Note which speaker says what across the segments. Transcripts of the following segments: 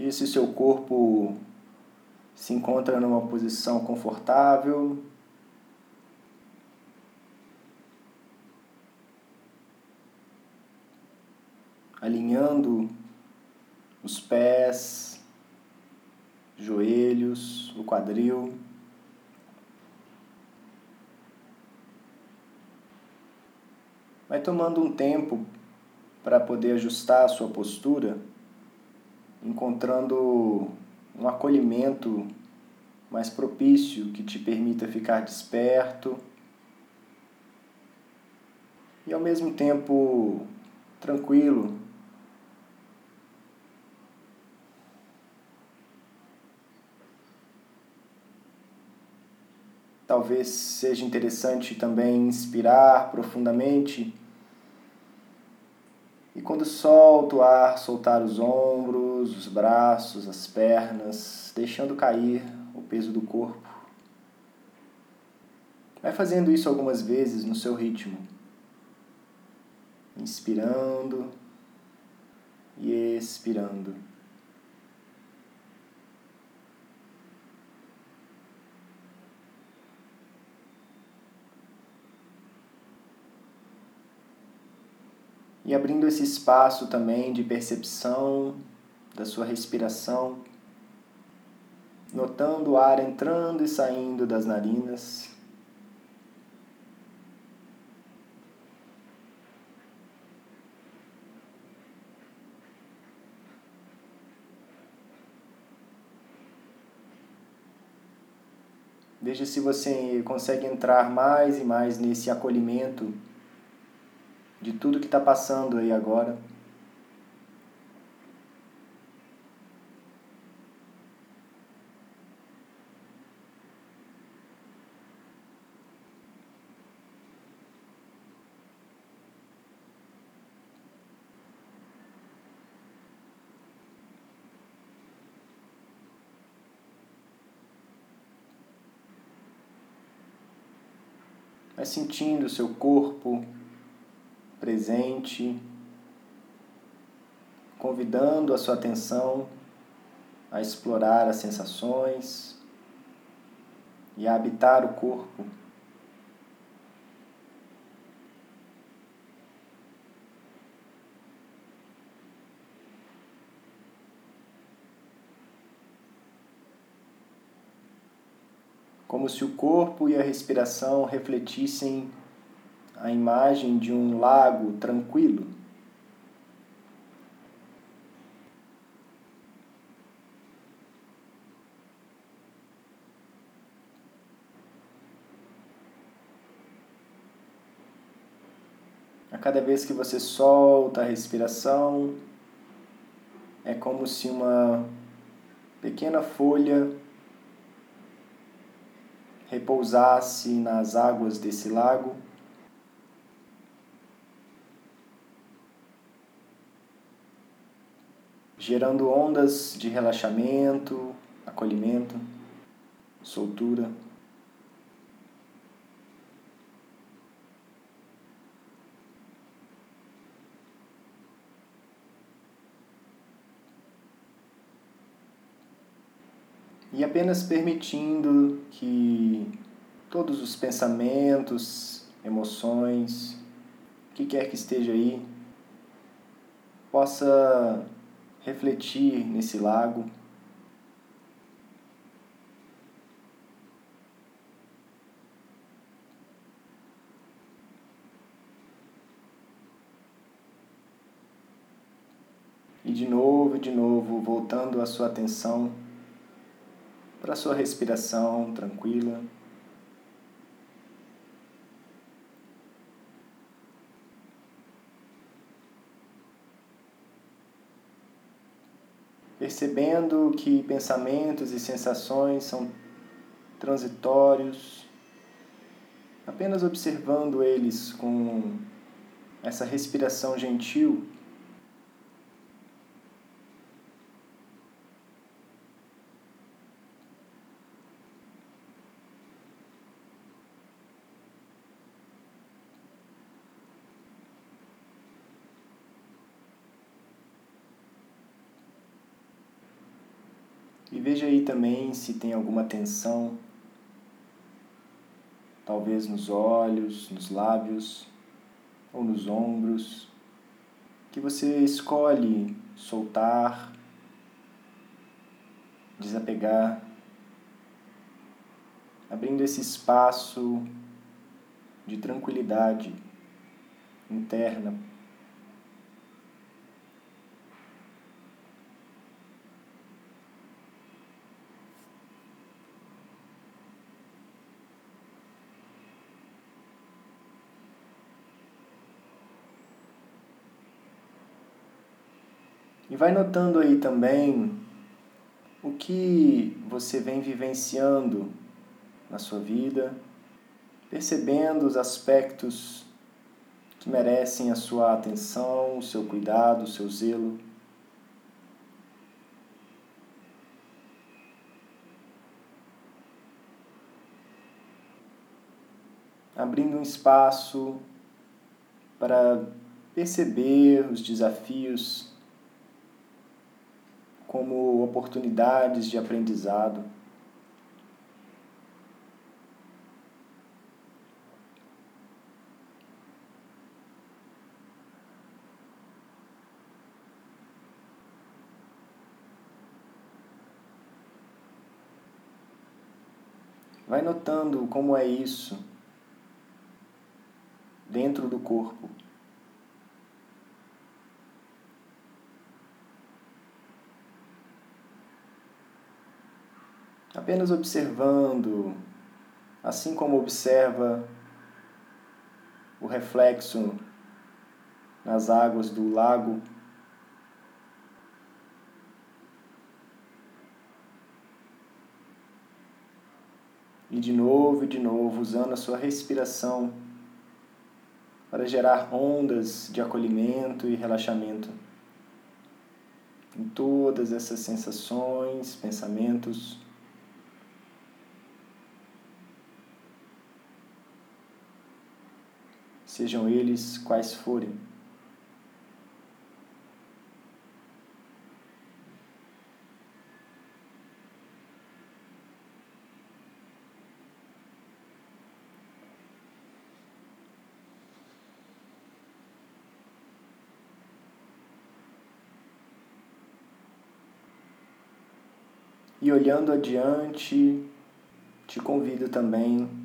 Speaker 1: Veja se seu corpo se encontra numa posição confortável. Alinhando os pés, joelhos, o quadril. Vai tomando um tempo para poder ajustar a sua postura encontrando um acolhimento mais propício que te permita ficar desperto e ao mesmo tempo tranquilo. Talvez seja interessante também inspirar profundamente quando solta o ar, soltar os ombros, os braços, as pernas, deixando cair o peso do corpo. Vai fazendo isso algumas vezes no seu ritmo. Inspirando e expirando. E abrindo esse espaço também de percepção da sua respiração, notando o ar entrando e saindo das narinas. Veja se você consegue entrar mais e mais nesse acolhimento de tudo que está passando aí agora. Vai sentindo o seu corpo presente, convidando a sua atenção a explorar as sensações e a habitar o corpo. Como se o corpo e a respiração refletissem a imagem de um lago tranquilo. A cada vez que você solta a respiração, é como se uma pequena folha repousasse nas águas desse lago. Gerando ondas de relaxamento, acolhimento, soltura. E apenas permitindo que todos os pensamentos, emoções, o que quer que esteja aí, possa refletir nesse lago. E de novo, de novo, voltando a sua atenção para a sua respiração tranquila. Percebendo que pensamentos e sensações são transitórios, apenas observando eles com essa respiração gentil. E veja aí também se tem alguma tensão, talvez nos olhos, nos lábios ou nos ombros, que você escolhe soltar, desapegar, abrindo esse espaço de tranquilidade interna E vai notando aí também o que você vem vivenciando na sua vida, percebendo os aspectos que merecem a sua atenção, o seu cuidado, o seu zelo. Abrindo um espaço para perceber os desafios como oportunidades de aprendizado. Vai notando como é isso dentro do corpo. Apenas observando, assim como observa o reflexo nas águas do lago. E de novo e de novo, usando a sua respiração para gerar ondas de acolhimento e relaxamento em todas essas sensações, pensamentos. Sejam eles quais forem. E olhando adiante, te convido também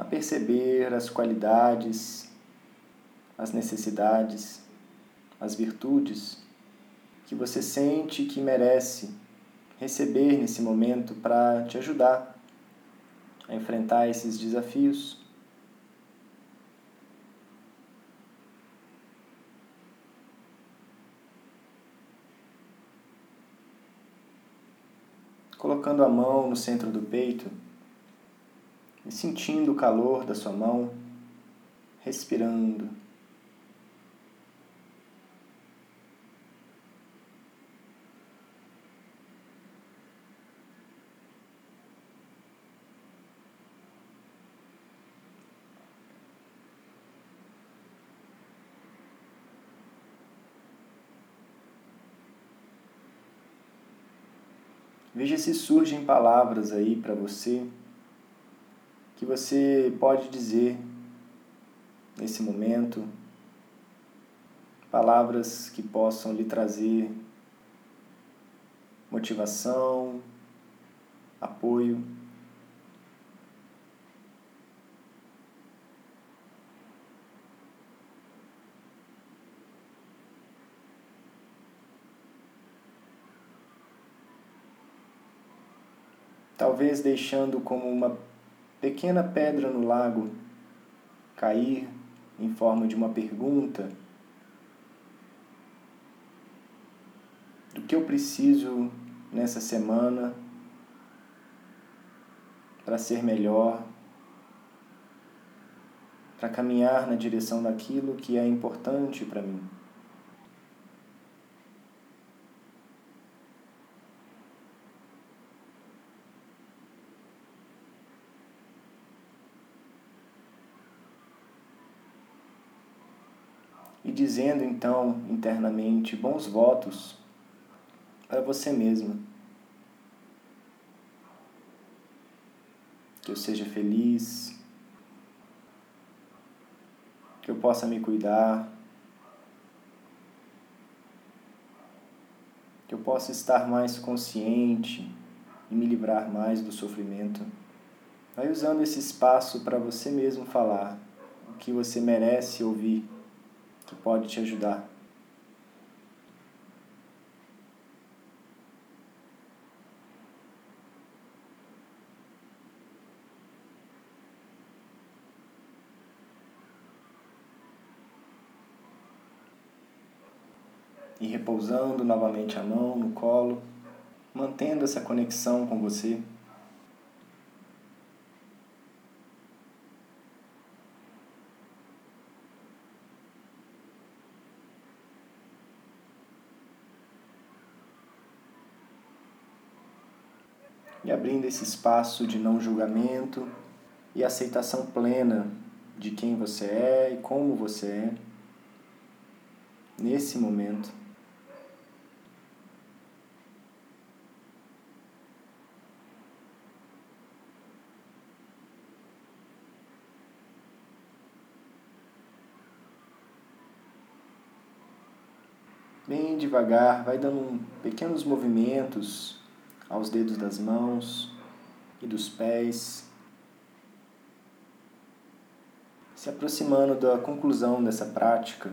Speaker 1: a perceber as qualidades, as necessidades, as virtudes que você sente que merece receber nesse momento para te ajudar a enfrentar esses desafios. Colocando a mão no centro do peito sentindo o calor da sua mão, respirando. Veja se surgem palavras aí para você que você pode dizer nesse momento, palavras que possam lhe trazer motivação, apoio. Talvez deixando como uma pequena pedra no lago cair em forma de uma pergunta do que eu preciso nessa semana para ser melhor, para caminhar na direção daquilo que é importante para mim. e dizendo então internamente bons votos para você mesmo. Que eu seja feliz, que eu possa me cuidar, que eu possa estar mais consciente e me livrar mais do sofrimento. Vai usando esse espaço para você mesmo falar o que você merece ouvir que pode te ajudar. e repousando novamente a mão no colo, mantendo essa conexão com você. E abrindo esse espaço de não julgamento e aceitação plena de quem você é e como você é nesse momento. Bem devagar, vai dando pequenos movimentos aos dedos das mãos e dos pés, se aproximando da conclusão dessa prática.